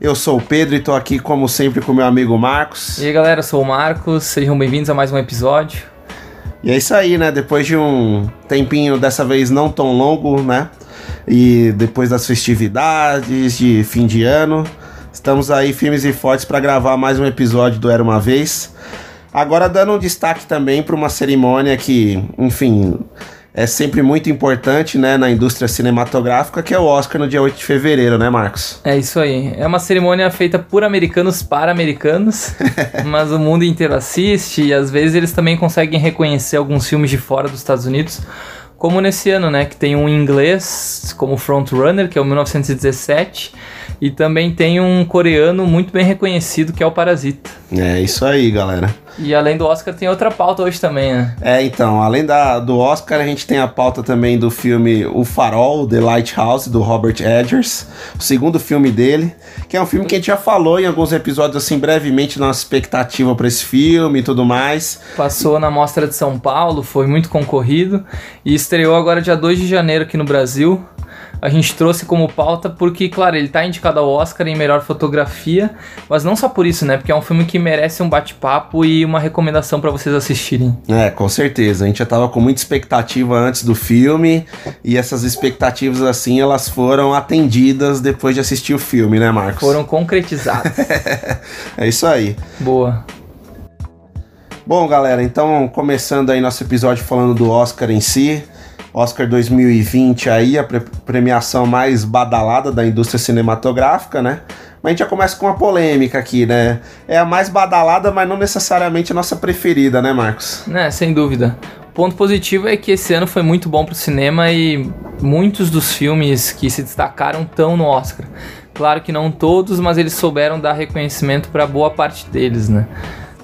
Eu sou o Pedro e tô aqui, como sempre, com meu amigo Marcos. E aí galera, eu sou o Marcos, sejam bem-vindos a mais um episódio. E é isso aí, né? Depois de um tempinho, dessa vez não tão longo, né? E depois das festividades de fim de ano, estamos aí firmes e fortes para gravar mais um episódio do Era uma Vez. Agora dando um destaque também para uma cerimônia que, enfim, é sempre muito importante, né, na indústria cinematográfica, que é o Oscar no dia 8 de fevereiro, né, Marcos? É isso aí, é uma cerimônia feita por americanos para americanos, mas o mundo inteiro assiste e às vezes eles também conseguem reconhecer alguns filmes de fora dos Estados Unidos, como nesse ano, né, que tem um inglês como Frontrunner, que é o 1917, e também tem um coreano muito bem reconhecido, que é o Parasita. É isso aí, galera. E além do Oscar tem outra pauta hoje também, né? É, então, além da, do Oscar, a gente tem a pauta também do filme O Farol, The Lighthouse, do Robert Edgers, o segundo filme dele, que é um filme que a gente já falou em alguns episódios, assim, brevemente, nossa expectativa para esse filme e tudo mais. Passou na Mostra de São Paulo, foi muito concorrido e estreou agora dia 2 de janeiro aqui no Brasil. A gente trouxe como pauta porque, claro, ele tá indicado ao Oscar em melhor fotografia, mas não só por isso, né? Porque é um filme que merece um bate-papo e uma recomendação pra vocês assistirem. É, com certeza. A gente já tava com muita expectativa antes do filme, e essas expectativas, assim, elas foram atendidas depois de assistir o filme, né, Marcos? Foram concretizados. É isso aí. Boa. Bom, galera, então começando aí nosso episódio falando do Oscar em si. Oscar 2020 aí, a pre- premiação mais badalada da indústria cinematográfica, né? Mas a gente já começa com uma polêmica aqui, né? É a mais badalada, mas não necessariamente a nossa preferida, né, Marcos? Né, sem dúvida. O ponto positivo é que esse ano foi muito bom pro cinema e muitos dos filmes que se destacaram estão no Oscar. Claro que não todos, mas eles souberam dar reconhecimento para boa parte deles, né?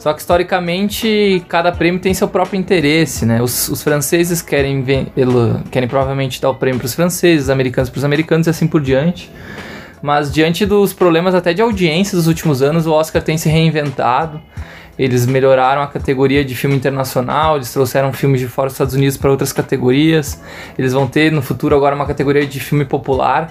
Só que historicamente cada prêmio tem seu próprio interesse, né? Os, os franceses querem, querem provavelmente dar o prêmio para os franceses, os americanos para os americanos e assim por diante. Mas diante dos problemas até de audiência dos últimos anos, o Oscar tem se reinventado. Eles melhoraram a categoria de filme internacional, eles trouxeram filmes de fora dos Estados Unidos para outras categorias. Eles vão ter no futuro agora uma categoria de filme popular.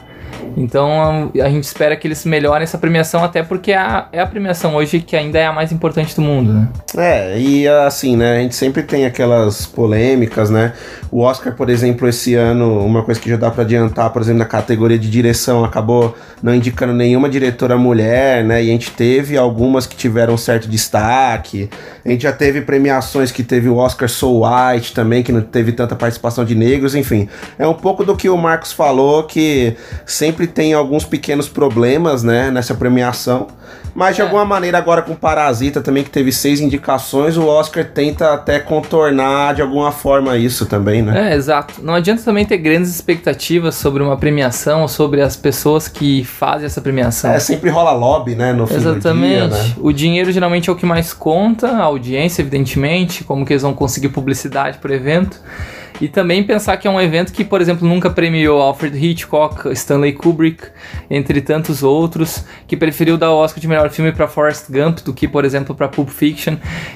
Então a gente espera que eles melhorem essa premiação, até porque é a, é a premiação hoje que ainda é a mais importante do mundo, né? É, e assim, né? A gente sempre tem aquelas polêmicas, né? O Oscar, por exemplo, esse ano, uma coisa que já dá pra adiantar, por exemplo, na categoria de direção, acabou não indicando nenhuma diretora mulher, né? E a gente teve algumas que tiveram certo destaque. A gente já teve premiações que teve o Oscar So White também, que não teve tanta participação de negros, enfim. É um pouco do que o Marcos falou, que sempre tem alguns pequenos problemas, né, nessa premiação. Mas de É. alguma maneira, agora com Parasita também, que teve seis indicações, o Oscar tenta até contornar de alguma forma isso também, né? É, exato. Não adianta também ter grandes expectativas sobre uma premiação ou sobre as pessoas que fazem essa premiação. É, sempre rola lobby, né, no fim Exatamente. do dia, né? O dinheiro geralmente é o que mais conta, a audiência, evidentemente, como que eles vão conseguir publicidade pro evento. E também pensar que é um evento que, por exemplo, nunca premiou Alfred Hitchcock, Stanley Kubrick, entre tantos outros, que preferiu dar o Oscar de melhor filme para Forrest Gump do que, por exemplo, para Pulp Fiction.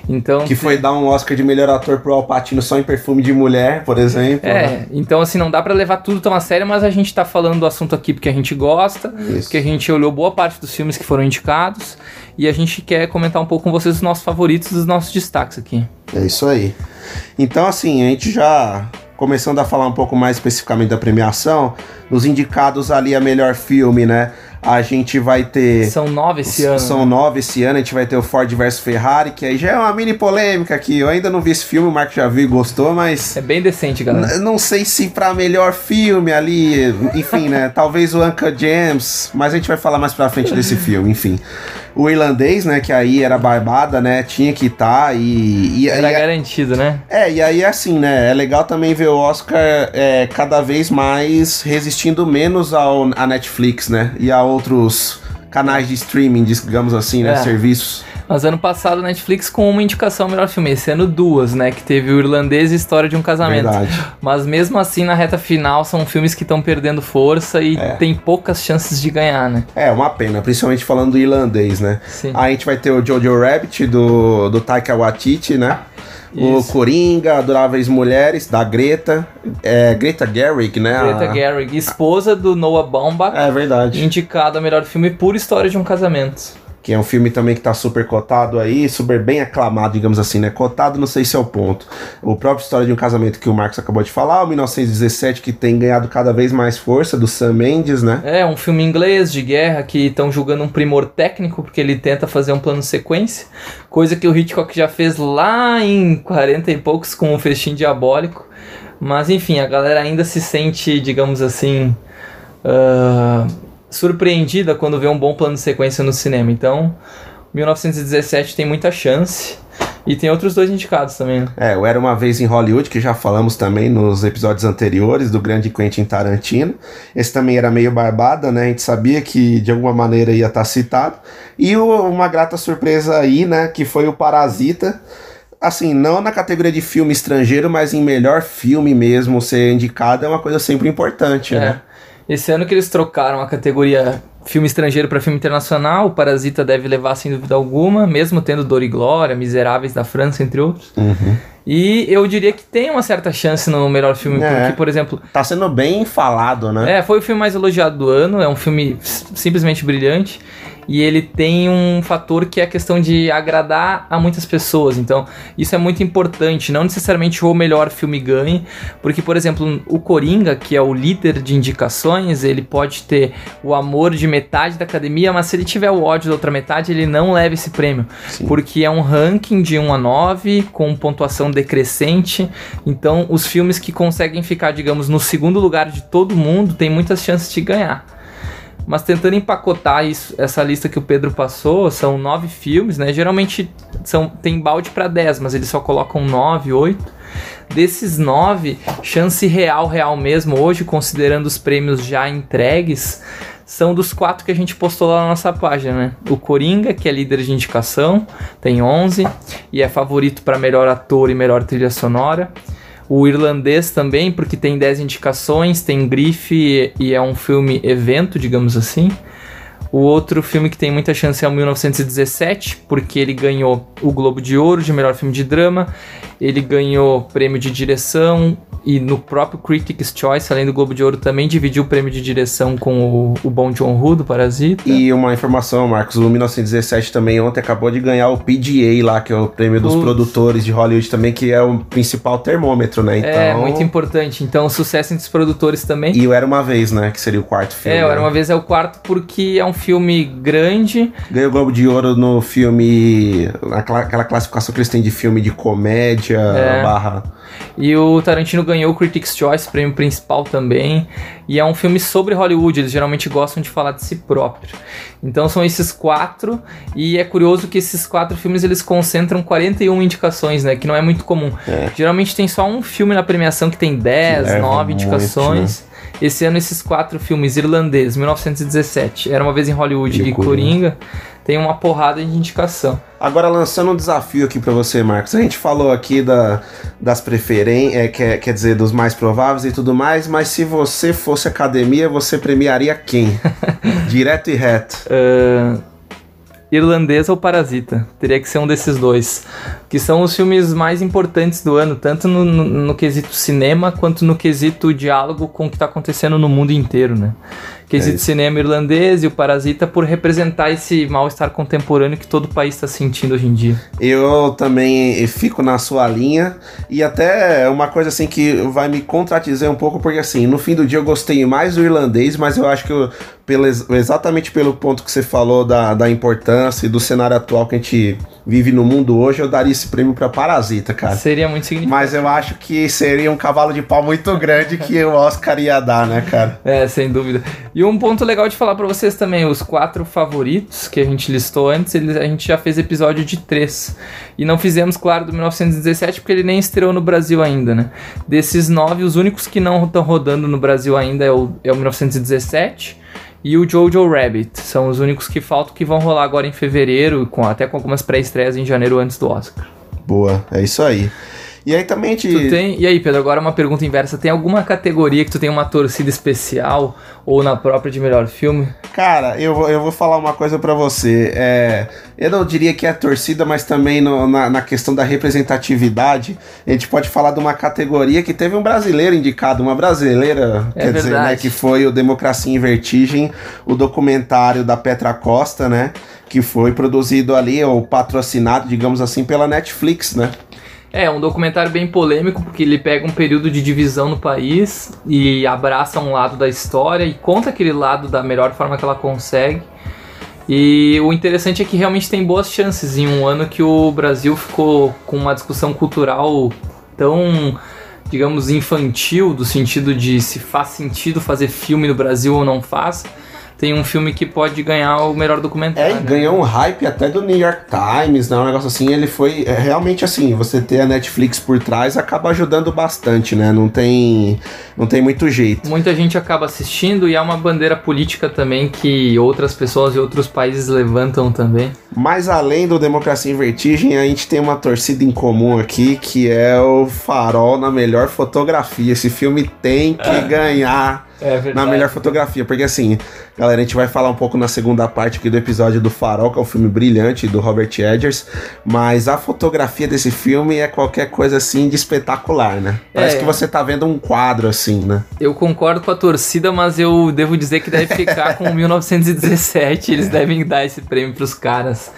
Então, Que foi dar um Oscar de melhor ator pro Al Pacino só em perfume de mulher, por exemplo. né? É, então assim, não dá pra levar tudo tão a sério, mas a gente tá falando do assunto aqui porque a gente gosta, Isso. porque a gente olhou boa parte dos filmes que foram indicados e a gente quer comentar um pouco com vocês os nossos favoritos e os nossos destaques aqui. É isso aí. Então, assim, a gente já começando a falar um pouco mais especificamente da premiação, nos indicados ali a melhor filme, né? A gente vai ter. São nove esse ano. São nove esse ano, a gente vai ter o Ford vs Ferrari, que aí já é uma mini polêmica aqui. Eu ainda não vi esse filme, o Marco já viu e gostou, mas. É bem decente, galera. Não sei se pra melhor filme ali, enfim, né? Talvez o Uncle James, mas a gente vai falar mais pra frente desse filme, enfim. O irlandês, né, que aí era barbada, né? Tinha que estar e. e Era e- garantido, né? é, e aí assim, né? É legal também ver o Oscar é, cada vez mais resistindo menos ao, a Netflix, né? E a outros canais de streaming, digamos assim, né? É. Serviços. Mas ano passado, Netflix com uma indicação ao melhor filme. Esse ano, duas, né? Que teve o Irlandês e História de um Casamento. Verdade. Mas mesmo assim, na reta final, são filmes que estão perdendo força e É. tem poucas chances de ganhar, né? É, uma pena, principalmente falando do irlandês, né? Sim. Aí a gente vai ter o Jojo Rabbit do, do Taika Waititi, né? O Isso. Coringa, Adoráveis Mulheres, da Greta. É, Greta Gerwig, né? Greta A- Gerwig, esposa do Noah Baumbach, É verdade. indicado a melhor filme por História de um Casamento. Que é um filme também que tá super cotado aí, super bem aclamado, digamos assim, né? Cotado, não sei se é o ponto. O próprio História de um Casamento que o Marcos acabou de falar, o 1917, que tem ganhado cada vez mais força, do Sam Mendes, né? É, um filme inglês de guerra que estão julgando um primor técnico, porque ele tenta fazer um plano sequência, coisa que o Hitchcock já fez lá em 40 e poucos com o Festim Diabólico. Mas enfim, a galera ainda se sente, digamos assim, ah, surpreendida quando vê um bom plano de sequência no cinema. Então, 1917 tem muita chance. E tem outros dois indicados também, né? É, o Era Uma Vez em Hollywood, que já falamos também nos episódios anteriores do grande Quentin Tarantino. Esse também era meio barbada, né? A gente sabia que de alguma maneira ia estar citado. E o- uma grata surpresa aí, né? Que foi o Parasita. Assim, não na categoria de filme estrangeiro, mas em melhor filme mesmo ser indicado é uma coisa sempre importante, né? Esse ano que eles trocaram a categoria filme estrangeiro para filme internacional, o Parasita deve levar sem dúvida alguma, mesmo tendo Dor e Glória, Miseráveis da França, entre outros. Uhum. E eu diria que tem uma certa chance no melhor filme, É. porque, por exemplo, Tá sendo bem falado, né? é, foi o filme mais elogiado do ano, é um filme simplesmente brilhante. E ele tem um fator que é a questão de agradar a muitas pessoas. Então, isso é muito importante. Não necessariamente o melhor filme ganhe. Porque, por exemplo, o Coringa, que é o líder de indicações, ele pode ter o amor de metade da academia, mas se ele tiver o ódio da outra metade, ele não leva esse prêmio. Porque é um ranking de 1 a 9, com pontuação decrescente. Então, os filmes que conseguem ficar, digamos, no segundo lugar de todo mundo têm muitas chances de ganhar. Mas tentando empacotar isso, essa lista que o Pedro passou, são nove filmes, né? Geralmente são, tem balde para 10, mas eles só colocam nove, oito. Desses nove, chance real, real mesmo, hoje, considerando os prêmios já entregues, são dos quatro que a gente postou lá na nossa página, né? O Coringa, que é líder de indicação, tem 11 e é favorito para melhor ator e melhor trilha sonora. O irlandês também, porque tem 10 indicações, tem grife e é um filme evento, digamos assim. O outro filme que tem muita chance é o 1917, porque ele ganhou o Globo de Ouro de melhor filme de drama, ele ganhou prêmio de direção e no próprio Critics' Choice, além do Globo de Ouro, também dividiu o prêmio de direção com o, o Bom John Woo do Parasita. E uma informação, Marcos, o 1917 também ontem acabou de ganhar o PGA lá, que é o prêmio dos produtores de Hollywood também, que é o principal termômetro, né? Então, É, muito importante. Então, o sucesso entre os produtores também. E o Era Uma Vez, né? Que seria o quarto filme. É, Era né? Uma Vez é o quarto porque é um filme grande, Ganhou o Globo de Ouro no filme. aquela classificação que eles têm de filme de comédia É. barra. E o Tarantino ganhou o Critics' Choice, prêmio principal também. E é um filme sobre Hollywood, eles geralmente gostam de falar de si próprio. Então são esses quatro, e é curioso que esses quatro filmes eles concentram 41 indicações, né? Que não é muito comum. Geralmente tem só um filme na premiação que tem 10, leva 9 muito, indicações. Esse ano esses quatro filmes, Irlandês, 1917, Era Uma Vez em Hollywood E e, Coringa. Coringa, tem uma porrada de indicação. Agora, lançando um desafio aqui pra você, Marcos. A gente falou aqui da, das preferências, é, quer, quer dizer, dos mais prováveis e tudo mais, mas se você fosse academia, você premiaria quem? Direto e reto. Ahn, Irlandesa ou Parasita. Teria que ser um desses dois. Que são os filmes mais importantes do ano, tanto no, no, no quesito cinema quanto no quesito diálogo com o que está acontecendo no mundo inteiro, né? Quesito É cinema irlandês e o Parasita por representar esse mal-estar contemporâneo que todo o país está sentindo hoje em dia. Eu também fico na sua linha e até é uma coisa assim que vai me contradizer um pouco porque assim, no fim do dia eu gostei mais do irlandês, mas eu acho que eu, pelo, ex- exatamente pelo ponto que você falou da, da importância e do cenário atual que a gente vive no mundo hoje, eu daria esse prêmio pra Parasita, cara. Seria muito significativo. Mas eu acho que seria um cavalo de pau muito grande que o Oscar ia dar, né, cara? É, sem dúvida. E um ponto legal de falar pra vocês também, os quatro favoritos que a gente listou antes, eles, a gente já fez episódio de três. E não fizemos, claro, do 1917, porque ele nem estreou no Brasil ainda, né? Desses nove, os únicos que não estão rodando no Brasil ainda é o, é o 1917 e o Jojo Rabbit. São os únicos que faltam que vão rolar agora em fevereiro, com, até com algumas pré-estreias em janeiro antes do Oscar. Boa, é isso aí. E aí também gente... Tu tem, e aí, Pedro, agora uma pergunta inversa. Tem alguma categoria que tu tem uma torcida especial ou na própria de melhor filme? Cara, eu, vou- eu vou falar uma coisa pra você. É, eu não diria que é a torcida, mas também no- na, na questão da representatividade, a gente pode falar de uma categoria que teve um brasileiro indicado, uma brasileira, É quer dizer, né, verdade. que foi o Democracia em Vertigem, o documentário da Petra Costa, né? Que foi produzido ali, ou patrocinado, digamos assim, pela Netflix, né? É, um documentário bem polêmico, porque ele pega um período de divisão no país e abraça um lado da história e conta aquele lado da melhor forma que ela consegue. E o interessante é que realmente tem boas chances em um ano que o Brasil ficou com uma discussão cultural tão, digamos, infantil, do sentido de se faz sentido fazer filme no Brasil ou não faz. Tem um filme que pode ganhar o melhor É, documentário. e ganhou um hype até do New York Times, né? Um negócio assim, ele foi é, realmente assim, você ter a Netflix por trás acaba ajudando bastante, né? Não tem não tem muito jeito. Muita gente acaba assistindo e é uma bandeira política também que outras pessoas e outros países levantam também. Mas além do Democracia em Vertigem, a gente tem uma torcida em comum aqui, que é o Farol na melhor fotografia. Esse filme tem que ganhar É verdade. na melhor fotografia, porque assim, galera, a gente vai falar um pouco na segunda parte aqui do episódio do Farol, que é um filme brilhante do Robert Eggers, mas a fotografia desse filme é qualquer coisa assim de espetacular, né? Parece É. que você tá vendo um quadro assim, né? Eu concordo com a torcida, mas eu devo dizer que deve ficar com 1917. Eles devem dar esse prêmio pros caras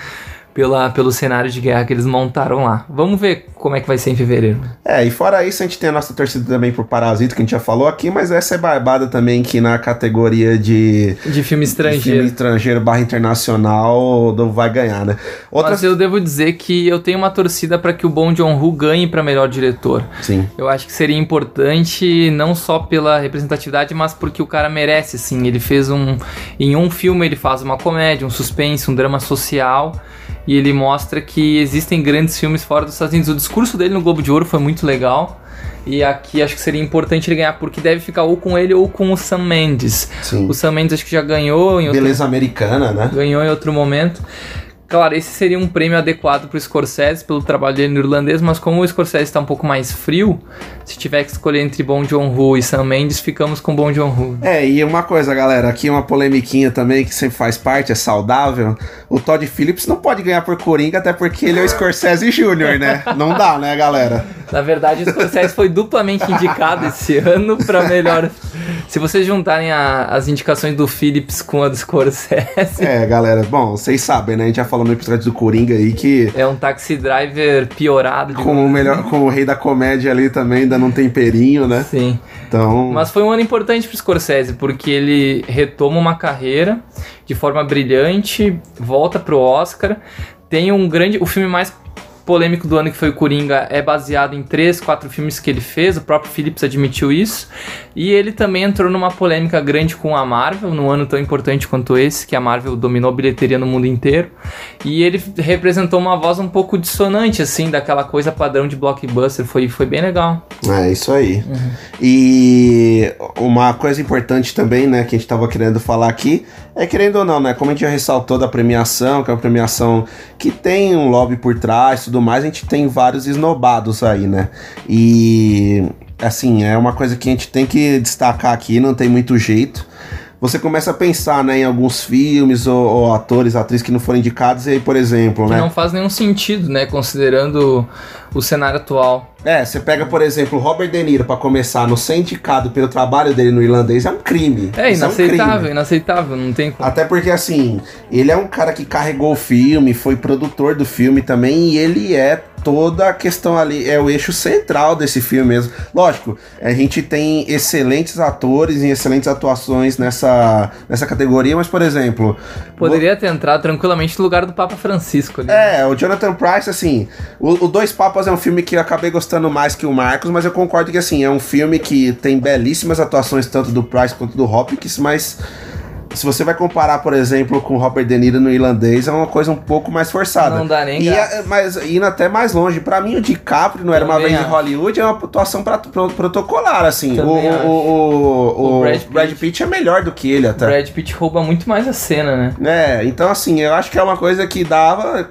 pela, pelo cenário de guerra que eles montaram lá. Vamos ver como é que vai ser em fevereiro. É, e fora isso, a gente tem a nossa torcida também por Parasita, que a gente já falou aqui, mas essa é barbada também que na categoria de De filme de filme estrangeiro. estrangeiro barra internacional do vai ganhar, né? Outra... Mas eu devo dizer que eu tenho uma torcida para que o Bong Joon-ho ganhe para melhor diretor. Sim. Eu acho que seria importante não só pela representatividade, mas porque o cara merece, assim. Ele fez um. Em um filme ele faz uma comédia, um suspense, um drama social. E ele mostra que existem grandes filmes fora dos Estados Unidos. O discurso dele no Globo de Ouro foi muito legal. E aqui acho que seria importante ele ganhar, porque deve ficar ou com ele ou com o Sam Mendes. Sim. O Sam Mendes acho que já ganhou em outro Beleza americana, né? ganhou em outro momento. Claro, esse seria um prêmio adequado pro Scorsese pelo trabalho dele no irlandês, mas como o Scorsese está um pouco mais frio, se tiver que escolher entre Bong Joon-ho e Sam Mendes, ficamos com Bong Joon-ho. É, e uma coisa, galera, aqui uma polemiquinha também que sempre faz parte, é saudável. O Todd Phillips não pode ganhar por Coringa, até porque ele é o Scorsese Jr., né? Não dá, né, galera? Na verdade, o Scorsese foi duplamente indicado esse ano para melhor. Se vocês juntarem a- as indicações do Phillips com a do Scorsese, É, galera, bom, vocês sabem, né? A gente já falou no episódio do Coringa aí que é um taxi driver piorado. com o melhor, com o rei da comédia ali também dando um temperinho, né? Sim. Então, Mas foi um ano importante pro Scorsese, porque ele retoma uma carreira de forma brilhante, volta pro Oscar, tem um grande. O filme mais polêmico do ano que foi o Coringa é baseado em três, quatro filmes que ele fez, o próprio Phillips admitiu isso. E ele também entrou numa polêmica grande com a Marvel, num ano tão importante quanto esse, que a Marvel dominou a bilheteria no mundo inteiro. E ele representou uma voz um pouco dissonante, assim, daquela coisa padrão de blockbuster. Foi, foi bem legal. É isso aí. Uhum. E uma coisa importante também, né, que a gente tava querendo falar aqui, é querendo ou não, né, como a gente já ressaltou da premiação, que é uma premiação que tem um lobby por trás e tudo mais, a gente tem vários esnobados aí, né? E assim, é uma coisa que a gente tem que destacar aqui, não tem muito jeito. Você começa a pensar né, em alguns filmes ou, ou atores, atrizes que não foram indicados, e aí, por exemplo, Que né? não faz nenhum sentido, né? Considerando o cenário atual. É, você pega, por exemplo, Robert De Niro pra começar no ser indicado pelo trabalho dele no irlandês é um crime. É Isso inaceitável, crime. inaceitável, não tem como. Até porque, assim, ele é um cara que carregou o filme, foi produtor do filme também, e ele é toda a questão ali, é o eixo central desse filme mesmo. Lógico, a gente tem excelentes atores e excelentes atuações nessa, nessa categoria, mas, por exemplo. Poderia ter entrado tranquilamente no lugar do Papa Francisco ali. É, o Jonathan Price, assim, o, o Dois Papas é um filme que eu acabei gostando mais que o Marcos, mas eu concordo que, assim, é um filme que tem belíssimas atuações tanto do Price quanto do Hopkins, mas se você vai comparar, por exemplo, com o Robert De Niro no irlandês, é uma coisa um pouco mais forçada. Não dá nem e é- Mas indo até mais longe, pra mim o DiCaprio não era uma vez em acho. Hollywood, é uma atuação pra, pro- protocolar, assim. O, o, o, o- O o Brad Brad, Pitt. Pitt. é melhor do que ele O até. Brad Pitt rouba muito mais a cena, né? É, então assim, eu acho que é uma coisa que dava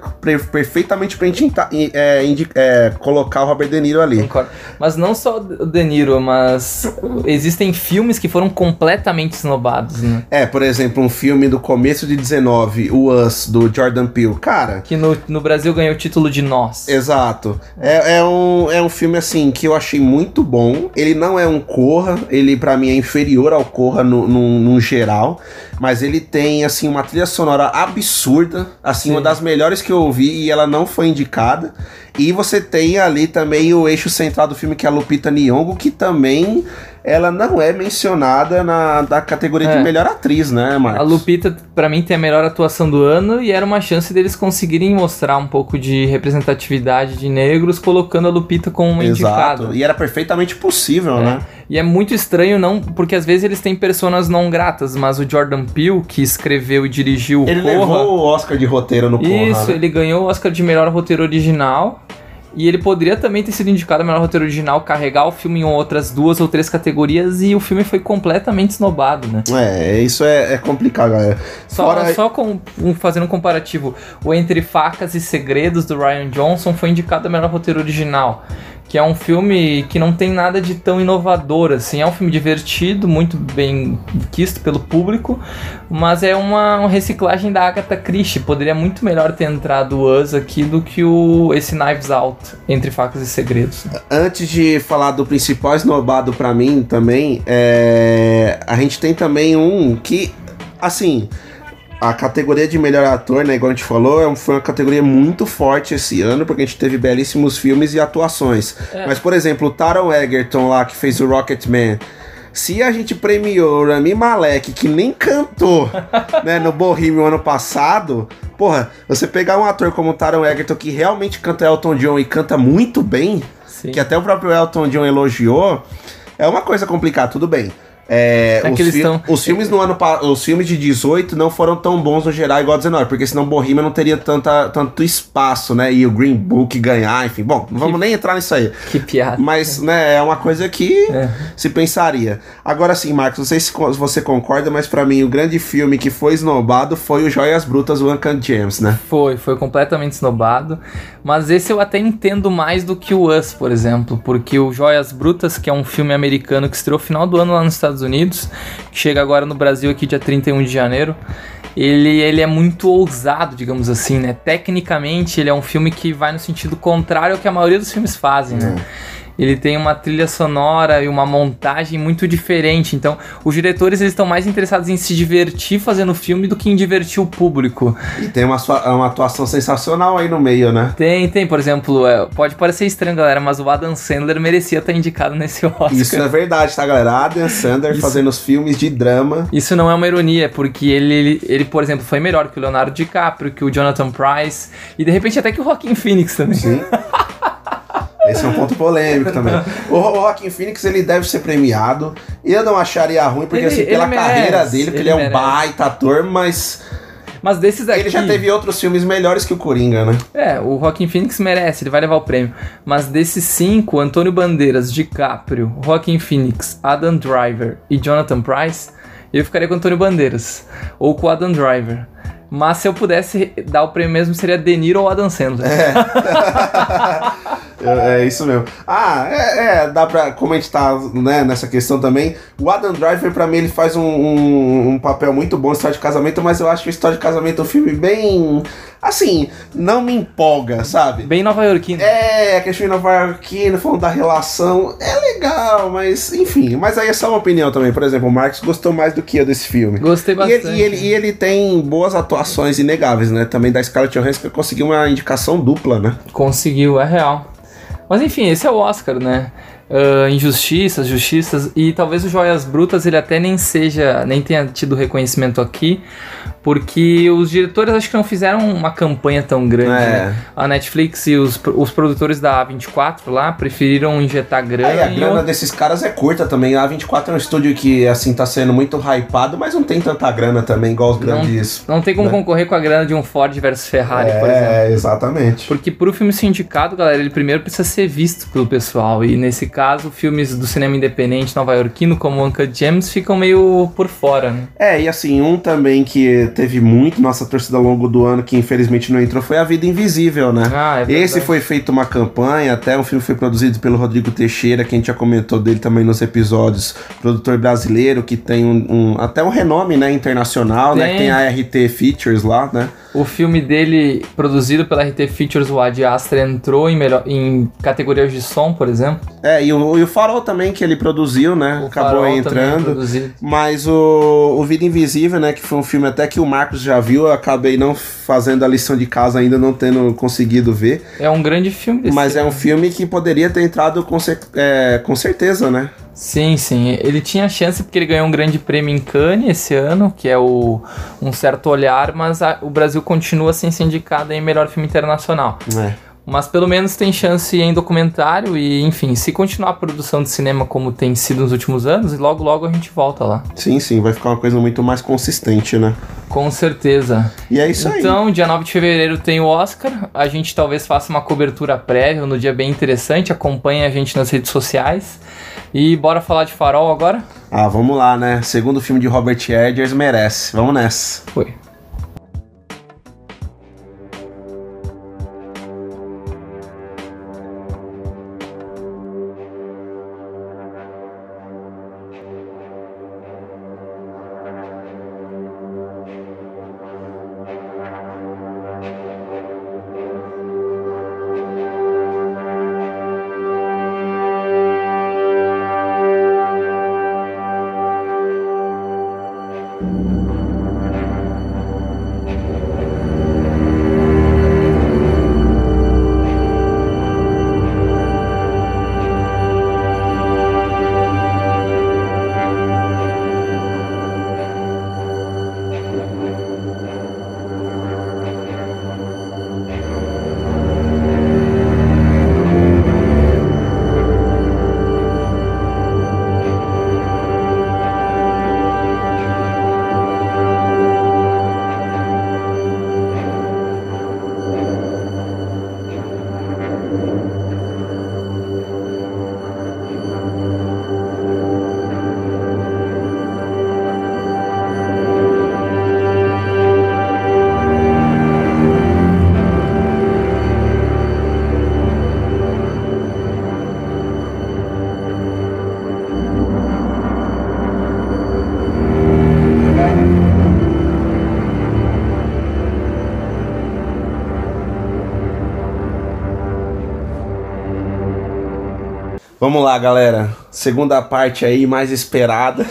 perfeitamente pra gente é, é, colocar o Robert De Niro ali. Concordo. Mas não só o De Niro, mas existem filmes que foram completamente esnobados, né? É, por exemplo, um filme do começo de 19, o Us, do Jordan Peele. Cara, Que no, no Brasil ganhou o título de Nós. exato. É, é um, é um filme, assim, que eu achei muito bom. Ele não é um Corra, ele pra mim é inferior ao Corra no, no, no geral. Mas ele tem, assim, uma trilha sonora absurda. Assim, Sim. uma das melhores que eu ouvi e ela não foi indicada. E você tem ali também o eixo central do filme, que é a Lupita Nyong'o, que também ela não é mencionada na da categoria É. de melhor atriz, né, Marcos? A Lupita, pra mim, tem a melhor atuação do ano e era uma chance deles conseguirem mostrar um pouco de representatividade de negros, colocando a Lupita como uma Exato. indicada. E era perfeitamente possível, né? E é muito estranho, não, porque às vezes eles têm personas não gratas, mas o Jordan Peele, que escreveu e dirigiu Ele Corra, levou o Oscar de roteiro no Corra. Isso, né? ele ganhou o Oscar de melhor roteiro original. E ele poderia também ter sido indicado a melhor roteiro original, carregar o filme em outras duas ou três categorias, e o filme foi completamente snobado, né? É, isso é, é complicado, galera. Só, Fora- só com, fazendo um comparativo, o Entre Facas e Segredos do Ryan Johnson foi indicado a melhor roteiro original. Que é um filme que não tem nada de tão inovador, assim. É um filme divertido, muito bem quisto pelo público, mas é uma, uma reciclagem da Agatha Christie. Poderia muito melhor ter entrado o Us aqui do que o, esse Knives Out, Entre Facas e Segredos. Antes de falar do principal esnobado pra mim também, é, a gente tem também um que, assim, a categoria de melhor ator, né, igual a gente falou, é foi uma categoria muito forte esse ano, porque a gente teve belíssimos filmes e atuações. É. Mas, por exemplo, o Taron Egerton lá, que fez o Rocketman, se a gente premiou o Rami Malek, que nem cantou né, no Bohemian ano passado, porra, você pegar um ator como o Taron Egerton, que realmente canta Elton John e canta muito bem, Sim. que até o próprio Elton John elogiou, é uma coisa complicada, tudo bem. É, É os, que fi- tão- os filmes no ano os filmes de 18 não foram tão bons no geral igual 19, porque senão Bohemian não teria tanta, tanto espaço, né? E o Green Book ganhar, enfim. Bom, não vamos nem entrar nisso aí. Que piada. Mas, né, é uma coisa que É. se pensaria. Agora sim, Marcos, não sei se você concorda, mas pra mim o grande filme que foi esnobado foi o Joias Brutas, o Uncut James, né? Foi, foi completamente snobado. Mas esse eu até entendo mais do que o Us, por exemplo. Porque o Joias Brutas, que é um filme americano que estreou no final do ano lá nos Estados Unidos, que chega agora no Brasil aqui dia 31 de janeiro. Ele, ele é muito ousado, digamos assim, né? Tecnicamente, ele é um filme que vai no sentido contrário ao que a maioria dos filmes fazem, né? Ele tem uma trilha sonora e uma montagem muito diferente. Então, os diretores eles estão mais interessados em se divertir fazendo o filme do que em divertir o público. E tem uma, uma atuação sensacional aí no meio, né? Tem, tem, por exemplo, é, pode parecer estranho, galera, mas o Adam Sandler merecia estar indicado nesse Oscar. Isso é verdade, tá, galera? Adam Sandler Isso. fazendo os filmes de drama. Isso não é uma ironia, porque ele, ele, ele, por exemplo, foi melhor que o Leonardo DiCaprio, que o Jonathan Price, e de repente até que o Joaquin Phoenix também. Sim. Esse é um ponto polêmico também. O o Joaquin Phoenix, ele deve ser premiado. Eu não acharia ruim, porque Ele- assim, pela merece, carreira dele, porque ele, ele é um merece. baita ator, mas Mas desses aqui... ele já teve outros filmes melhores que o Coringa, né? É, o Joaquin Phoenix merece, ele vai levar o prêmio. Mas desses cinco, Antônio Bandeiras, DiCaprio, Joaquin Phoenix, Adam Driver e Jonathan Price, eu ficaria com Antônio Bandeiras. Ou com Adam Driver. Mas se eu pudesse dar o prêmio mesmo, seria De Niro ou Adam Sandler. É, é isso mesmo. Ah, é, é, dá pra. Como a gente tá né, nessa questão também, o Adam Driver, pra mim, ele faz um, um, um papel muito bom em História de Casamento, mas eu acho que História de Casamento é um filme bem. Assim, não me empolga, sabe? Bem nova iorquino. É, a questão de Nova York, falando da relação, é legal, mas enfim. Mas aí é só uma opinião também. Por exemplo, o Marcos gostou mais do que eu desse filme. Gostei E bastante. ele, e, ele, e ele tem boas atuações inegáveis, né? Também da Scarlett Johansson que conseguiu uma indicação dupla, né? Conseguiu, é real. Mas enfim, esse é o Oscar, né? Ah, injustiças, justiças e talvez o Joias Brutas ele até nem seja, nem tenha tido reconhecimento aqui, porque os diretores acho que não fizeram uma campanha tão grande. É. né? A Netflix e os, os produtores da A24 lá preferiram injetar grana. Aí a grana outro- desses caras é curta também. A 24 é um estúdio que, assim, tá sendo muito hypado, mas não tem tanta grana também, igual os grandes. Não tem como né? concorrer com a grana de um Ford versus Ferrari, por exemplo. É, exatamente. Porque pro filme ser indicado, galera, ele primeiro precisa ser visto pelo pessoal. E nesse caso, filmes do cinema independente nova-iorquino, como Uncut Gems, ficam meio por fora, né? É, e assim, um também que teve muito nossa torcida ao longo do ano, que infelizmente não entrou, foi A Vida Invisível, né? Ah, é. Esse foi feito uma campanha, até o filme foi produzido pelo Rodrigo Teixeira, que a gente já comentou dele também nos episódios, produtor brasileiro, que tem um, um- até um renome, né, internacional, né, Tem. que tem a RT Features lá, né? O filme dele, produzido pela RT Features, o Ad Astra, entrou em, melhor, em categorias de som, por exemplo. É, e o, e o Farol também, que ele produziu, né, O acabou Farol entrando. Mas o, o Vida Invisível, né, que foi um filme até que o Marcos já viu, eu acabei não fazendo a lição de casa ainda, não tendo conseguido ver. É um grande filme Mas é um filme que poderia ter entrado com, cer- é, com certeza, né? Sim, sim. Ele tinha chance porque ele ganhou um grande prêmio em Cannes esse ano, que é o Um Certo Olhar, mas a- o Brasil continua sem ser indicado em melhor filme internacional. É. Mas pelo menos tem chance em documentário e, enfim, se continuar a produção de cinema como tem sido nos últimos anos, logo logo a gente volta lá. Sim, sim, vai ficar uma coisa muito mais consistente, né? Com certeza. E é isso aí. Então, dia 9 de fevereiro tem o Oscar. A gente talvez faça uma cobertura prévia no dia bem interessante. Acompanhe a gente nas redes sociais. E bora falar de Farol agora? Ah, vamos lá, né? Segundo filme de Robert Eggers merece. Vamos nessa. Foi. Vamos lá, galera. Segunda parte aí, mais esperada.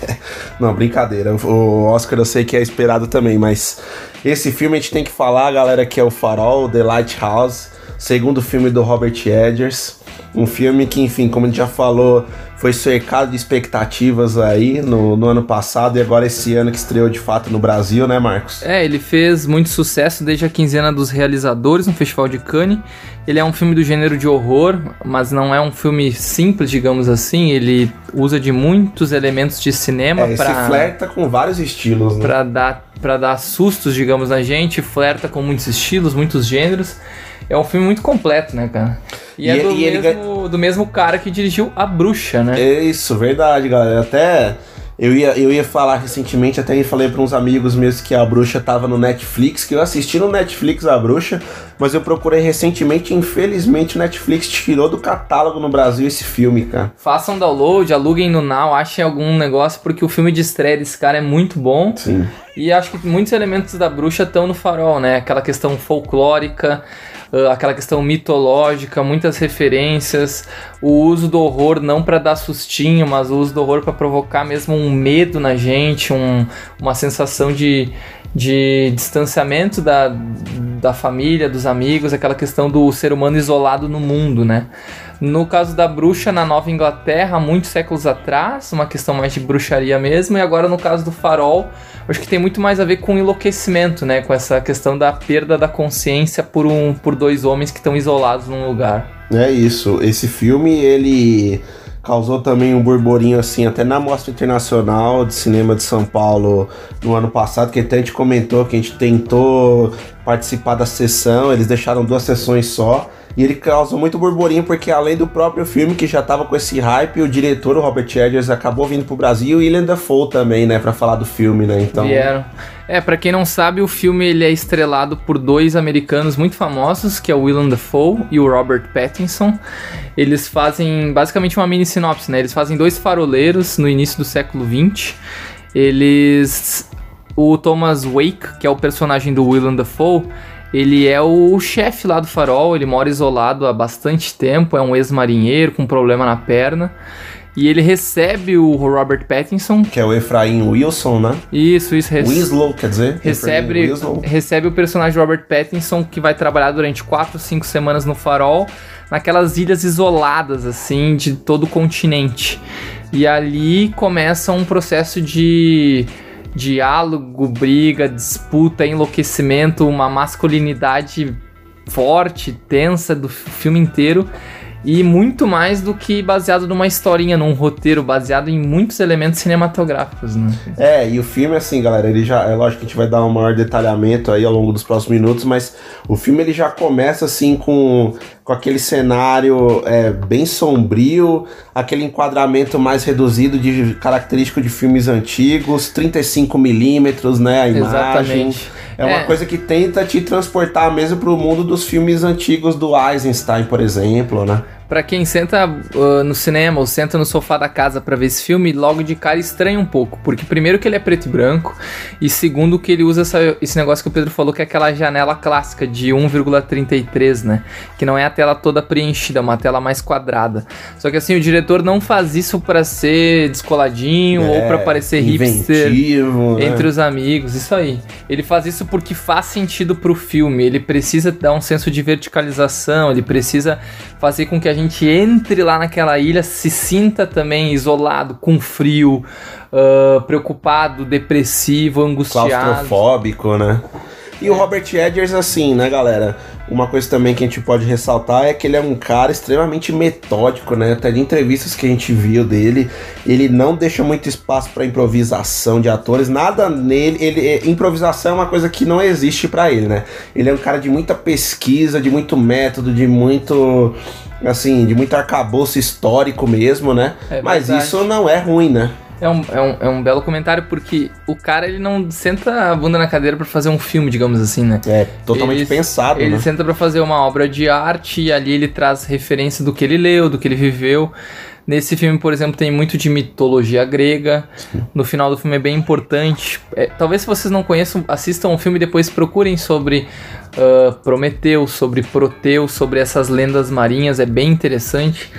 Não, brincadeira. O Oscar eu sei que é esperado também, mas esse filme a gente tem que falar, galera, que é o Farol, The Lighthouse, segundo filme do Robert Eggers. Um filme que, enfim, como a gente já falou, foi cercado de expectativas aí no, no ano passado e agora esse ano que estreou de fato no Brasil, né, Marcos? É, ele fez muito sucesso desde a quinzena dos realizadores no Festival de Cannes. Ele é um filme do gênero de horror, mas não é um filme simples, digamos assim. Ele usa de muitos elementos de cinema É, para flerta com vários estilos, né? para dar para dar sustos, digamos, na gente, flerta com muitos estilos, muitos gêneros. É um filme muito completo, né, cara? E, E é ele mesmo, do mesmo cara que dirigiu A Bruxa, né? É Isso, verdade, galera. Até Eu ia, eu ia falar recentemente, até falei para uns amigos meus que a bruxa tava no Netflix, que eu assisti no Netflix a bruxa, mas eu procurei recentemente, infelizmente o Netflix tirou do catálogo no Brasil esse filme, cara. Façam download, aluguem no Now, achem algum negócio, porque o filme de estreia desse cara é muito bom. Sim. E acho que muitos elementos da bruxa estão no farol, né? Aquela questão folclórica, uh, aquela questão mitológica, muitas referências, o uso do horror não para dar sustinho, mas o uso do horror para provocar mesmo um medo na gente, um, uma sensação de, de distanciamento da, da família, dos amigos, aquela questão do ser humano isolado no mundo, né? No caso da bruxa na Nova Inglaterra, muitos séculos atrás, uma questão mais de bruxaria mesmo, e agora no caso do farol, acho que tem muito mais a ver com enlouquecimento, né? Com essa questão da perda da consciência por, um, por dois homens que estão isolados num lugar. É isso. Esse filme, ele causou também um burburinho assim, até na Mostra Internacional de Cinema de São Paulo no ano passado, que até a gente comentou que a gente tentou participar da sessão, eles deixaram duas sessões só. E ele causou muito burburinho porque além do próprio filme que já tava com esse hype, o diretor, o Robert Eggers, acabou vindo pro Brasil e William Dafoe também, né, para falar do filme, né? Então, Vieram. É, pra quem não sabe, o filme ele é estrelado por dois americanos muito famosos, que é o Willem Dafoe e o Robert Pattinson. Eles fazem basicamente uma mini sinopse, né? Eles fazem dois faroleiros no início do século XX. Eles... O Thomas Wake, que é o personagem do Willem Dafoe, ele é o chefe lá do farol, ele mora isolado há bastante tempo, é um ex-marinheiro com problema na perna. E ele recebe o Robert Pattinson. que é o Efraim Wilson, né? Isso, isso. rece- Winslow, quer dizer? Recebe, recebe o personagem Robert Pattinson que vai trabalhar durante 4, 5 semanas no farol, naquelas ilhas isoladas, assim, de todo o continente. E ali começa um processo de diálogo, briga, disputa, enlouquecimento, uma masculinidade forte, tensa do filme inteiro. E muito mais do que baseado numa historinha, num roteiro, baseado em muitos elementos cinematográficos, né? É, e o filme, assim, galera, ele já. É lógico que a gente vai dar um maior detalhamento aí ao longo dos próximos minutos, mas o filme ele já começa assim com, com aquele cenário é, bem sombrio, aquele enquadramento mais reduzido de característico de filmes antigos, 35mm, né? A imagem. Exatamente. É uma É. coisa que tenta te transportar mesmo pro mundo dos filmes antigos do Eisenstein, por exemplo, né? Pra quem senta uh, no cinema ou senta no sofá da casa pra ver esse filme, logo de cara estranha um pouco. Porque primeiro que ele é preto e branco, e segundo que ele usa essa- esse negócio que o Pedro falou, que é aquela janela clássica de 1,33, né? Que não é a tela toda preenchida, é uma tela mais quadrada. Só que assim, o diretor não faz isso pra ser descoladinho ou pra parecer hipster. É, né? Entre os amigos, isso aí. Ele faz isso porque faz sentido pro filme. Ele precisa dar um senso de verticalização, ele precisa fazer com que a gente entre lá naquela ilha, se sinta também isolado, com frio, ah, preocupado, depressivo, angustiado. claustrofóbico, né? E o Robert Eggers, assim, né, galera? Uma coisa também que a gente pode ressaltar é que ele é um cara extremamente metódico, né? Até de entrevistas que a gente viu dele, ele não deixa muito espaço para improvisação de atores, nada nele. Ele, é- improvisação é uma coisa que não existe para ele, né? Ele é um cara de muita pesquisa, de muito método, de muito. Assim, de muito arcabouço histórico mesmo, né? É Mas isso não é ruim, né? É um, é, um, é um belo comentário porque o cara ele não senta a bunda na cadeira pra fazer um filme, digamos assim, né? É totalmente Ele- pensado, Ele né? senta pra fazer uma obra de arte e ali ele traz referência do que ele leu, do que ele viveu. Nesse filme, por exemplo, tem muito de mitologia grega. No final do filme é bem importante. É, talvez se vocês não conheçam, assistam o filme e depois procurem sobre ah, Prometeu, sobre Proteu, sobre essas lendas marinhas. É bem interessante.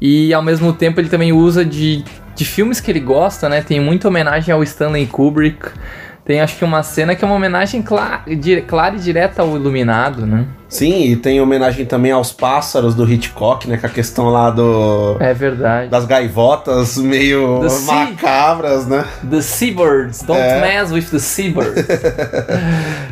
E ao mesmo tempo ele também usa de, de filmes que ele gosta, né? Tem muita homenagem ao Stanley Kubrick. Tem acho que uma cena que é uma homenagem clara, clara e direta ao Iluminado, né? Sim, e tem homenagem também aos pássaros do Hitchcock, né? Com a questão lá do. É verdade. Das gaivotas meio The sea. macabras, né? The Seabirds, don't É. mess with the Seabirds.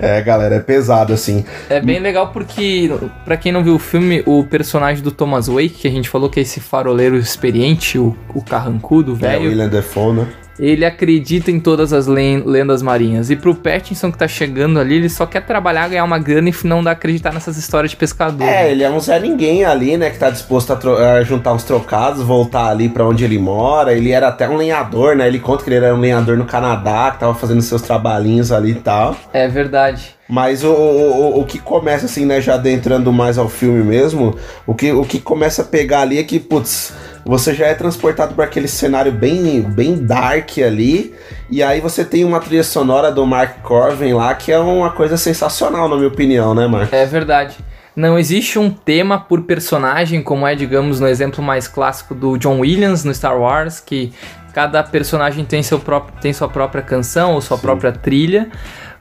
É, galera, é pesado assim. é bem legal porque, pra quem não viu o filme, o personagem do Thomas Wake, que a gente falou que é esse faroleiro experiente, o, o carrancudo, É, o velho, William Defoe, né? ele acredita em todas as len- lendas marinhas. E pro Pattinson que tá chegando ali, ele só quer trabalhar, ganhar uma grana e não dá acreditar essas histórias de pescador. É, ele é um Zé Ninguém ali, né? Que tá disposto a, a juntar uns trocados, voltar ali pra onde ele mora. Ele era até um lenhador, né? Ele conta que ele era um lenhador no Canadá, que tava fazendo seus trabalhinhos ali e tal. É verdade. Mas o, o, o- o que começa, assim, né? Já adentrando mais ao filme mesmo, o que, o que começa a pegar ali é que, putz, você já é transportado para aquele cenário bem, bem dark ali. E aí você tem uma trilha sonora do Mark Corven lá, que é uma coisa sensacional, na minha opinião, né, Mark? É verdade. Não existe um tema por personagem, como é, digamos, no exemplo mais clássico do John Williams no Star Wars, que cada personagem tem, seu próprio, tem sua própria canção ou sua própria trilha.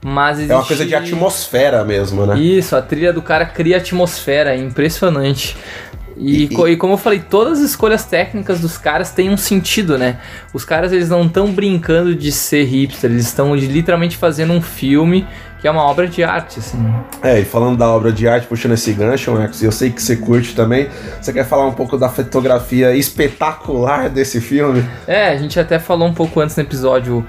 Mas existe... É uma coisa de atmosfera mesmo, né? Isso, a trilha do cara cria atmosfera, é impressionante. E, E- e como eu falei, todas as escolhas técnicas dos caras têm um sentido, né? Os caras eles não estão brincando de ser hipster, eles estão literalmente fazendo um filme que é uma obra de arte, assim. É, e falando da obra de arte, puxando esse gancho, Marcos, eu sei que você curte também. Você quer falar um pouco da fotografia espetacular desse filme? É, a gente até falou um pouco antes no episódio.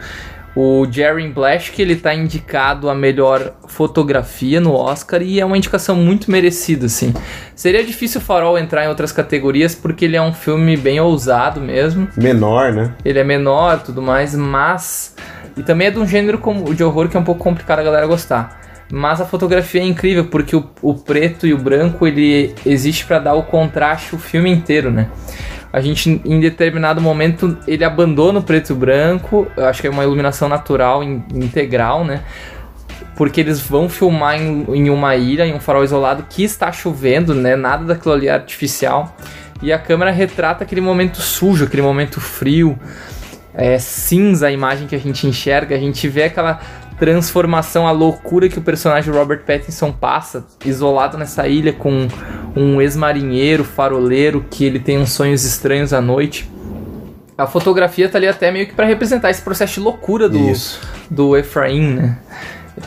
O Jerry Blash, que ele tá indicado a melhor fotografia no Oscar e é uma indicação muito merecida, assim. Seria difícil o Farol entrar em outras categorias porque ele é um filme bem ousado mesmo. Menor, né? Ele é menor tudo mais, mas. E também é de um gênero como, de horror que é um pouco complicado a galera gostar. Mas a fotografia é incrível porque o, o preto e o branco ele existe para dar o contraste o filme inteiro, né? A gente em determinado momento ele abandona o preto e branco, eu acho que é uma iluminação natural in- integral, né? Porque eles vão filmar em, em uma ilha, em um farol isolado que está chovendo, né? Nada daquilo ali é artificial. E a câmera retrata aquele momento sujo, aquele momento frio é, cinza a imagem que a gente enxerga, a gente vê aquela transformação, a loucura que o personagem Robert Pattinson passa, isolado nessa ilha com um ex-marinheiro, faroleiro, que ele tem uns sonhos estranhos à noite. A fotografia tá ali até meio que para representar esse processo de loucura do, Isso. do Efraim, né?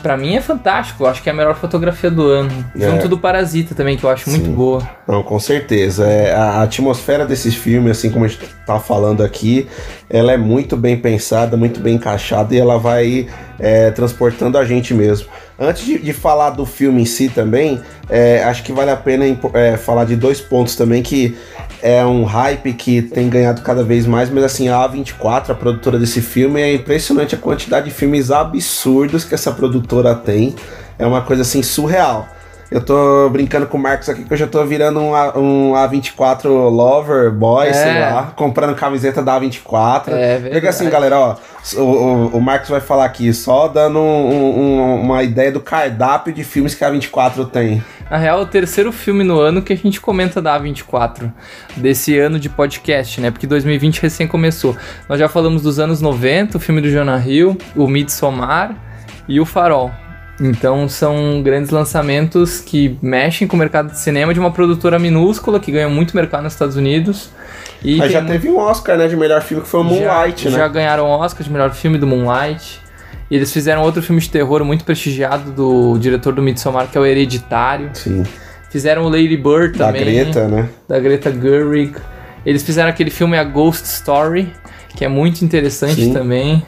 Pra mim é fantástico, eu acho que é a melhor fotografia do ano. É. Junto do Parasita também, que eu acho muito Sim. boa. Não, com certeza. É, a a atmosfera desses filmes, assim como a gente tá falando aqui, ela é muito bem pensada, muito bem encaixada e ela vai é, transportando a gente mesmo. Antes de, de falar do filme em si também, é, acho que vale a pena é, falar de dois pontos também que é um hype que tem ganhado cada vez mais, mas assim, a A24, a produtora desse filme, é impressionante a quantidade de filmes absurdos que essa produtora tem. É uma coisa assim surreal. Eu tô brincando com o Marcos aqui que eu já tô virando um, A- um A24 lover, boy, É. sei lá, comprando camiseta da A24. É Porque assim, galera, ó, o, o, o Marcos vai falar aqui, só dando um- um- uma ideia do cardápio de filmes que a A24 tem. Na real, é o terceiro filme no ano que a gente comenta da A24, desse ano de podcast, né? Porque 2020 recém começou. Nós já falamos dos anos 90, o filme do Jonah Hill, o Midsommar e o Farol. Então são grandes lançamentos que mexem com o mercado de cinema de uma produtora minúscula que ganha muito mercado nos Estados Unidos. E Mas já teve um Oscar, né, de melhor filme, que foi o Moonlight, já, né? Já ganharam o Oscar de melhor filme do Moonlight. E eles fizeram outro filme de terror muito prestigiado do diretor do Midsommar, que é o Hereditário. Sim, Fizeram o Lady Bird da também. Greta, né? Da Greta Gerwig. Eles fizeram aquele filme A Ghost Story, que é muito interessante Sim. também.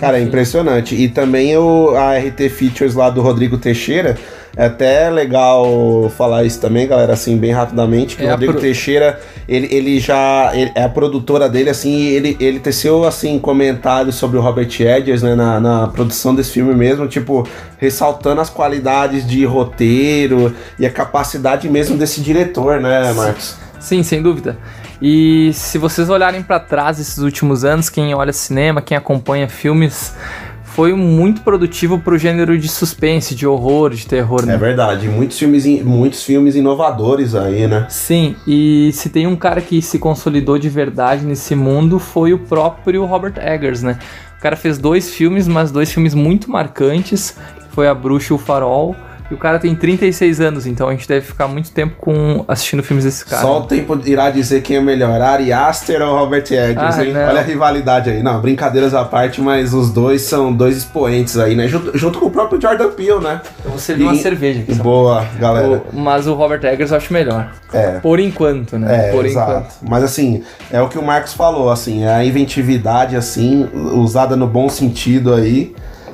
Cara, é impressionante. E também o, a RT Features lá do Rodrigo Teixeira. É até legal falar isso também, galera, assim, bem rapidamente, que É o Rodrigo pro- Teixeira, ele, ele já ele- é a produtora dele, assim, e ele, ele teceu, assim, comentários sobre o Robert Edgers, né, na, na produção desse filme mesmo, tipo, ressaltando as qualidades de roteiro e a capacidade mesmo desse diretor, né, Marcos? Sim, sem dúvida. E se vocês olharem pra trás esses últimos anos, quem olha cinema, quem acompanha filmes, foi muito produtivo pro gênero de suspense, de horror, de terror, né? É verdade, muitos filmes, muitos filmes inovadores aí, né? Sim, e se tem um cara que se consolidou de verdade nesse mundo foi o próprio Robert Eggers, né? O cara fez dois filmes, mas dois filmes muito marcantes, foi A Bruxa e o Farol. E o cara tem 36 anos, então a gente deve ficar muito tempo com assistindo filmes desse cara. Só o tempo irá dizer quem é melhor, Ari Aster ou Robert Eggers, Ah, hein? não. Olha a rivalidade aí. Não, brincadeiras à parte, mas os dois são dois expoentes aí, né? Junto, junto com o próprio Jordan Peele, né? Eu vou servir uma E- cerveja aqui. só. Boa, galera. O- mas o Robert Eggers eu acho melhor. É. Por enquanto, né? É, Por exato. enquanto. Mas assim, é o que o Marcos falou, assim, é a inventividade, assim, usada no bom sentido aí.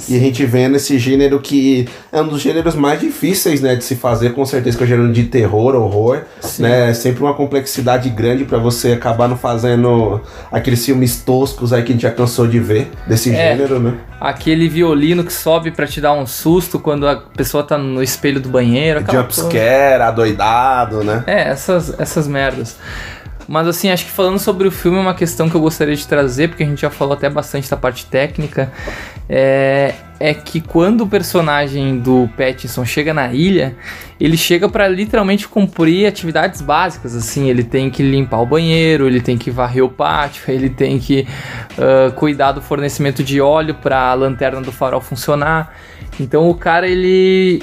E a gente vendo esse gênero que é um dos gêneros mais difíceis, né, de se fazer, com certeza, que é o gênero de terror, horror, Sim. né? É sempre uma complexidade grande pra você acabar não fazendo aqueles filmes toscos aí que a gente já cansou de ver desse É. gênero, né? Aquele violino que sobe pra te dar um susto quando a pessoa tá no espelho do banheiro. Jumpscare, adoidado, né? É, essas, essas merdas. Mas assim, acho que falando sobre o filme, uma questão que eu gostaria de trazer, porque a gente já falou até bastante da parte técnica, é, é que quando o personagem do Pattinson chega na ilha, ele chega pra literalmente cumprir atividades básicas, assim, ele tem que limpar o banheiro, ele tem que varrer o pátio, ele tem que ah, cuidar do fornecimento de óleo pra lanterna do farol funcionar. Então o cara, ele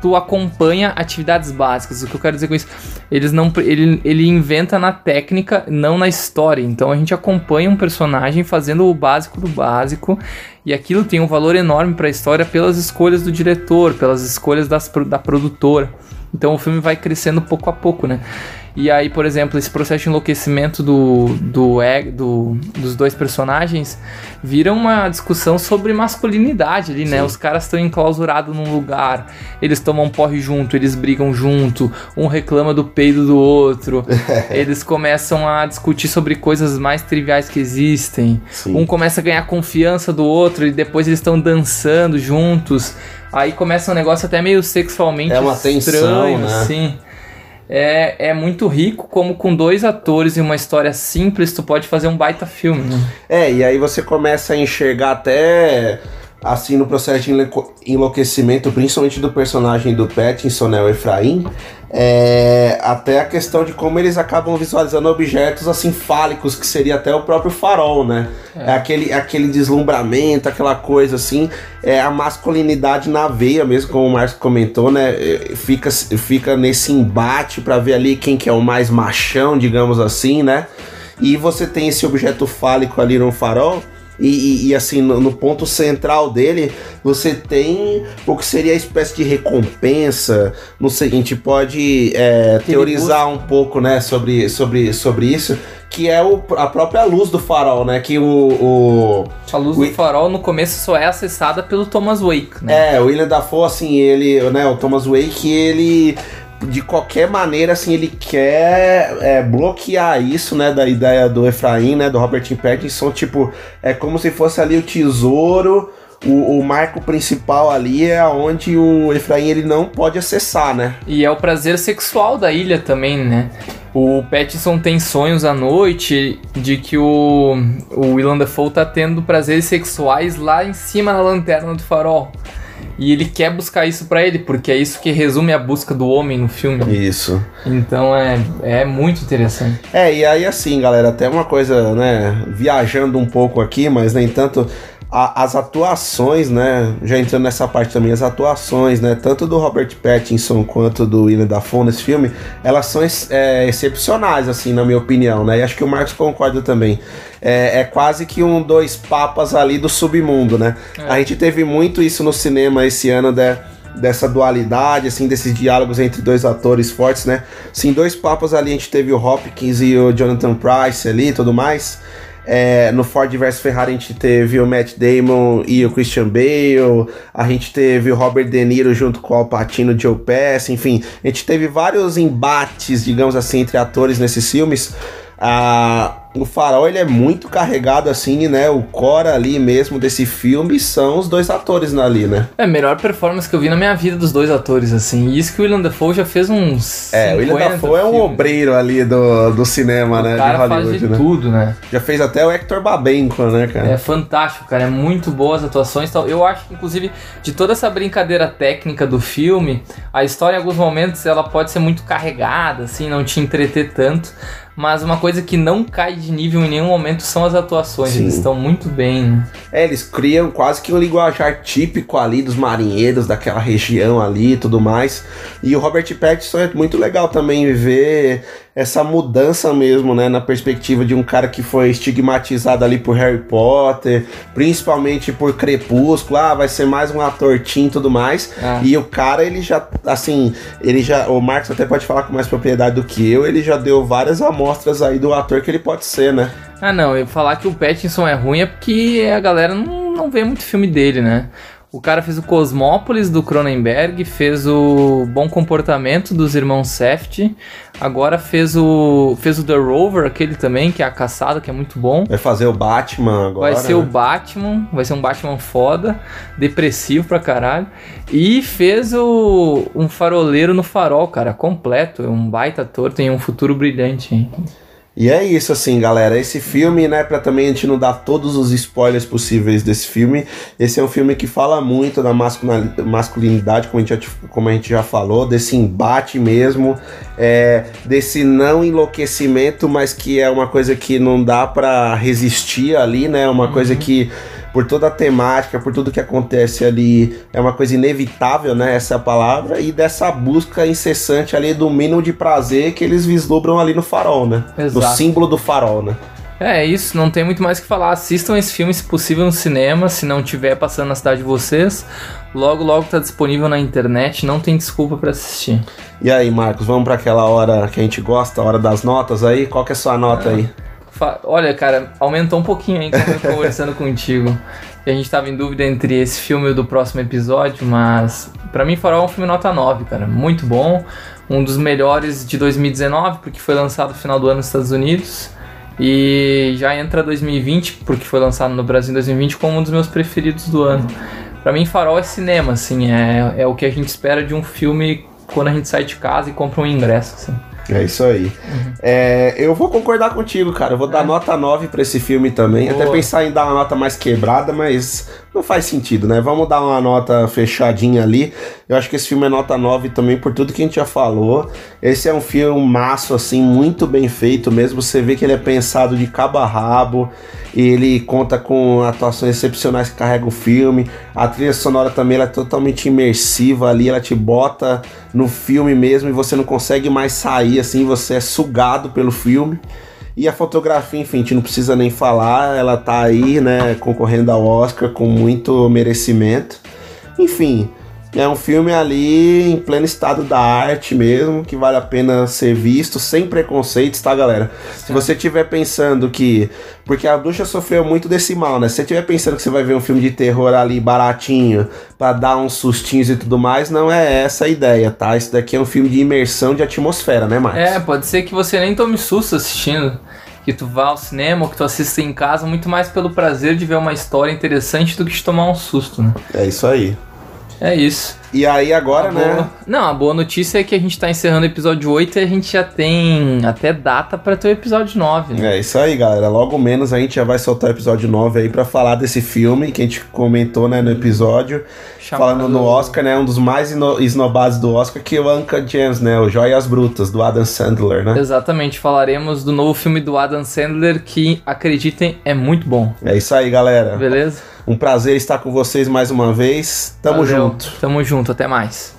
tu acompanha atividades básicas. O que eu quero dizer com isso? Eles não, ele, ele inventa na técnica, não na história. Então a gente acompanha um personagem fazendo o básico do básico. E aquilo tem um valor enorme para a história pelas escolhas do diretor, pelas escolhas das, da produtora. Então o filme vai crescendo pouco a pouco, né? E aí, por exemplo, esse processo de enlouquecimento do, do, do- dos dois personagens vira uma discussão sobre masculinidade ali, né? Os caras estão enclausurados num lugar, eles tomam porre junto, eles brigam junto, um reclama do peido do outro, eles começam a discutir sobre coisas mais triviais que existem. Sim. Um começa a ganhar confiança do outro e depois eles estão dançando juntos. Aí começa um negócio até meio sexualmente É uma tensão, estranho, né? assim. É, é muito rico como com dois atores e uma história simples tu pode fazer um baita filme, né? É, e aí você começa a enxergar até assim no processo de enlouquecimento, principalmente do personagem do Pattinson, né, o Efraim, é, até a questão de como eles acabam visualizando objetos assim fálicos, que seria até o próprio farol, né? É, aquele, aquele deslumbramento, aquela coisa assim, é a masculinidade na veia mesmo, como o Marcos comentou, né? é, Fica, fica nesse embate pra ver ali quem que é o mais machão, digamos assim, né? E você tem esse objeto fálico ali no farol. E, e- e, assim, no, no ponto central dele, você tem o que seria a espécie de recompensa. Não sei, a gente pode é, teorizar um pouco, né, sobre, sobre, sobre isso. Que é o, a própria luz do farol, né? Que o, o, A luz Ui. do farol no começo só é acessada pelo Thomas Wake, né? É, o William Dafoe, assim, ele, né, o Thomas Wake, ele de qualquer maneira, assim, ele quer é, bloquear isso, né, da ideia do Efraim, né, do Robert Pattinson, tipo, é como se fosse ali o tesouro, o, o marco principal ali é onde o Efraim ele não pode acessar, né? E é o prazer sexual da ilha também, né? O Pattinson tem sonhos à noite de que o, o Willem Dafoe tá tendo prazeres sexuais lá em cima na lanterna do farol. E ele quer buscar isso pra ele, porque é isso que resume a busca do homem no filme. Isso. Então é, é muito interessante. É, e aí assim, galera, até uma coisa, né, viajando um pouco aqui, mas nem tanto a- as atuações, né, já entrando nessa parte também, as atuações, né, tanto do Robert Pattinson quanto do William Dafoe nesse filme, elas são é, excepcionais, assim, na minha opinião, né, e acho que o Marcos concorda também. É, é quase que um dois papas ali do submundo, né. É. A gente teve muito isso no cinema esse ano, né, dessa dualidade, assim, desses diálogos entre dois atores fortes, né? Sim, dois papas ali, a gente teve o Hopkins e o Jonathan Price ali e tudo mais. É, no Ford vs Ferrari a gente teve o Matt Damon e o Christian Bale, a gente teve o Robert De Niro junto com o Al Pacino e o Joe Pesci, enfim, a gente teve vários embates, digamos assim, entre atores nesses filmes. Ah, o Farol ele é muito carregado assim, né? O core ali mesmo desse filme são os dois atores ali, né? É a melhor performance que eu vi na minha vida dos dois atores, assim. E isso que o Willem Dafoe já fez uns. É, o William 50 Dafoe é um obreiro ali do, do cinema, né? O cara de faz Hollywood, de né? tudo, né? Já fez até o Hector Babenco, né, cara? É fantástico, cara. É muito boas atuações. e tal. Eu acho que, inclusive, de toda essa brincadeira técnica do filme, a história, em alguns momentos, ela pode ser muito carregada, assim, não te entreter tanto. Mas uma coisa que não cai de nível em nenhum momento são as atuações. Sim. Eles estão muito bem? É, eles criam quase que um linguajar típico ali dos marinheiros daquela região ali e tudo mais. E o Robert Pattinson é muito legal também ver essa mudança mesmo, né, na perspectiva de um cara que foi estigmatizado ali por Harry Potter, principalmente por Crepúsculo, ah, vai ser mais um ator teen e tudo mais. Ah. E o cara, ele já, assim, ele já, o Marcos até pode falar com mais propriedade do que eu, ele já deu várias amostras aí do ator que ele pode ser, né? Ah, não. Eu falar que o Pattinson é ruim é porque a galera não, não vê muito filme dele, né? O cara fez o Cosmópolis do Cronenberg, fez o Bom Comportamento dos irmãos Seft, agora fez o fez o The Rover, aquele também, que é a caçada, que é muito bom. Vai fazer o Batman agora. Vai ser o né? Batman, vai ser um Batman foda, depressivo pra caralho. E fez o um faroleiro no farol, cara, completo, é um baita ator, tem um futuro brilhante. hein? E é isso, assim, galera. Esse filme, né, pra também a gente não dar todos os spoilers possíveis desse filme, esse é um filme que fala muito da masculinidade, como a gente já, como a gente já falou, desse embate mesmo, é, desse não enlouquecimento, mas que é uma coisa que não dá pra resistir ali, né? Uma coisa que por toda a temática, por tudo que acontece ali, é uma coisa inevitável, né? Essa é a palavra, e dessa busca incessante ali do mínimo de prazer que eles vislumbram ali no farol, né? No Exato. símbolo do farol, né? É isso, não tem muito mais o que falar. Assistam esse filme, se possível, no cinema, se não tiver passando na cidade de vocês. Logo, logo tá disponível na internet, não tem desculpa pra assistir. E aí, Marcos, vamos para aquela hora que a gente gosta, a hora das notas aí? Qual que é a sua nota aí? Fa- Olha, cara, aumentou um pouquinho aí quando eu tô conversando contigo. E a gente tava em dúvida entre esse filme e o do próximo episódio, mas pra mim Farol é um filme nota 9, cara. Muito bom. Um dos melhores de 2019, porque foi lançado no final do ano nos Estados Unidos. E já entra 2020, porque foi lançado no Brasil em 2020, como um dos meus preferidos do ano. Pra mim, Farol é cinema, assim, é, é o que a gente espera de um filme quando a gente sai de casa e compra um ingresso, assim. É isso aí. É, eu vou concordar contigo, cara. Eu vou dar nota 9 pra esse filme também. Até Boa. pensar em dar uma nota mais quebrada, mas não faz sentido, né? Vamos dar uma nota fechadinha ali. Eu acho que esse filme é nota 9 também por tudo que a gente já falou. Esse é um filme maço, assim, muito bem feito mesmo. Você vê que ele é pensado de cabo a rabo. Ele conta com atuações excepcionais que carregam o filme. A trilha sonora também ela é totalmente imersiva ali, ela te bota no filme mesmo e você não consegue mais sair assim, você é sugado pelo filme. E a fotografia, enfim, a gente não precisa nem falar, ela tá aí, né, concorrendo ao Oscar com muito merecimento. Enfim, é um filme ali em pleno estado da arte mesmo, que vale a pena ser visto, sem preconceitos, tá, galera? Se você estiver pensando que. Porque a bruxa sofreu muito desse mal, né? Se você estiver pensando que você vai ver um filme de terror ali baratinho, pra dar uns sustinhos e tudo mais, não é essa a ideia, tá? Isso daqui é um filme de imersão de atmosfera, né, Marcos? É, pode ser que você nem tome susto assistindo. Que tu vá ao cinema ou que tu assista em casa muito mais pelo prazer de ver uma história interessante do que de tomar um susto, né? É isso aí. É isso. E aí agora, A né? Não, a boa notícia é que a gente tá encerrando o episódio 8 e a gente já tem até data pra ter o episódio 9, né? É isso aí, galera. Logo menos a gente já vai soltar o episódio 9 aí pra falar desse filme que a gente comentou, né, no episódio. Chamado- Falando no Oscar, né? Um dos mais esnobados do Oscar, que é o Anka James, né? O Joias Brutas, do Adam Sandler, né? Exatamente, falaremos do novo filme do Adam Sandler que, acreditem, é muito bom. É isso aí, galera. Beleza? Um prazer estar com vocês mais uma vez. Tamo Valeu. junto. Tamo junto, até mais.